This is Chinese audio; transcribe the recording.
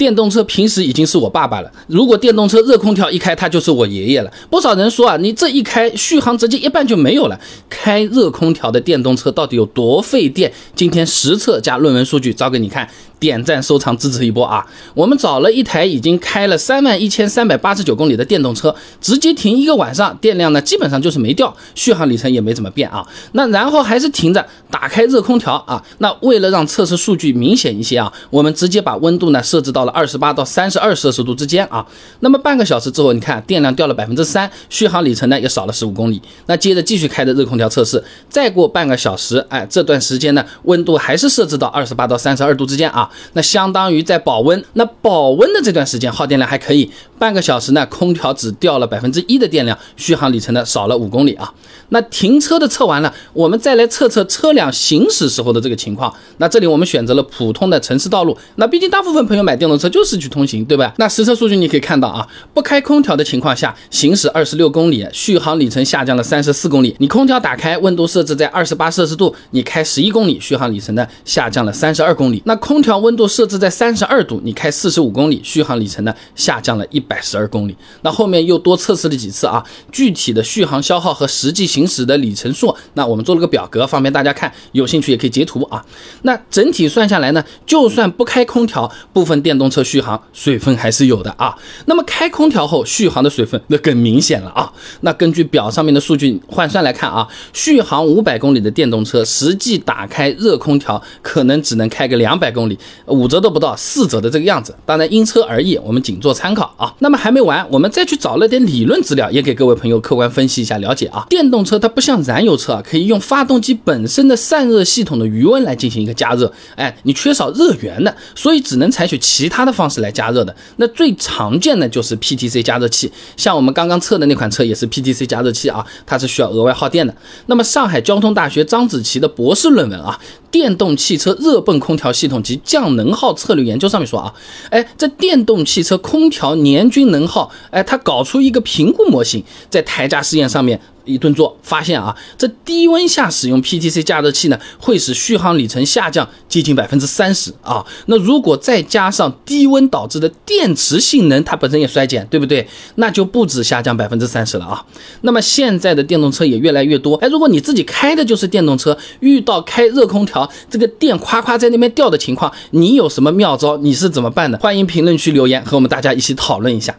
电动车平时已经是我爸爸了，如果电动车热空调一开，他就是我爷爷了。不少人说啊，你这一开续航直接一半就没有了。开热空调的电动车到底有多费电？今天实测加论文数据找给你看。点赞收藏支持一波啊！我们找了一台已经开了三万一千三百八十九公里的电动车，直接停一个晚上，电量呢基本上就是没掉，续航里程也没怎么变啊。那然后还是停着，打开热空调啊。那为了让测试数据明显一些啊，我们直接把温度呢设置到了二十八到三十二摄氏度之间啊。那么半个小时之后，你看电量掉了百分之三，续航里程呢也少了十五公里。那接着继续开着热空调测试，再过半个小时，哎，这段时间呢温度还是设置到二十八到三十二度之间啊。那相当于在保温，那保温的这段时间耗电量还可以，半个小时呢，空调只掉了百分之一的电量，续航里程呢少了五公里啊。那停车的测完了，我们再来测测车辆行驶时候的这个情况。那这里我们选择了普通的城市道路，那毕竟大部分朋友买电动车就是去通行，对吧？那实测数据你可以看到啊，不开空调的情况下，行驶二十六公里，续航里程下降了三十四公里。你空调打开，温度设置在二十八摄氏度，你开十一公里，续航里程呢下降了三十二公里。那空调温度设置在三十二度，你开四十五公里，续航里程呢下降了一百十二公里。那后面又多测试了几次啊，具体的续航消耗和实际行。驶的里程数，那我们做了个表格，方便大家看，有兴趣也可以截图啊。那整体算下来呢，就算不开空调，部分电动车续航水分还是有的啊。那么开空调后续航的水分那更明显了啊。那根据表上面的数据换算来看啊，续航五百公里的电动车，实际打开热空调可能只能开个两百公里，五折都不到，四折的这个样子。当然因车而异，我们仅做参考啊。那么还没完，我们再去找了点理论资料，也给各位朋友客观分析一下了解啊。电动车。它不像燃油车啊，可以用发动机本身的散热系统的余温来进行一个加热，哎，你缺少热源的，所以只能采取其他的方式来加热的。那最常见的就是 PTC 加热器，像我们刚刚测的那款车也是 PTC 加热器啊，它是需要额外耗电的。那么上海交通大学张子琪的博士论文啊，《电动汽车热泵空调系统及降降能耗策略研究》上面说啊，哎，这电动汽车空调年均能耗，哎，它搞出一个评估模型，在台架试验上面。一顿做，发现啊，这低温下使用 PTC 加热器呢，会使续航里程下降接近百分之三十啊。那如果再加上低温导致的电池性能，它本身也衰减，对不对？那就不止下降百分之三十了啊。那么现在的电动车也越来越多，哎，如果你自己开的就是电动车，遇到开热空调这个电夸夸在那边掉的情况，你有什么妙招？你是怎么办的？欢迎评论区留言和我们大家一起讨论一下。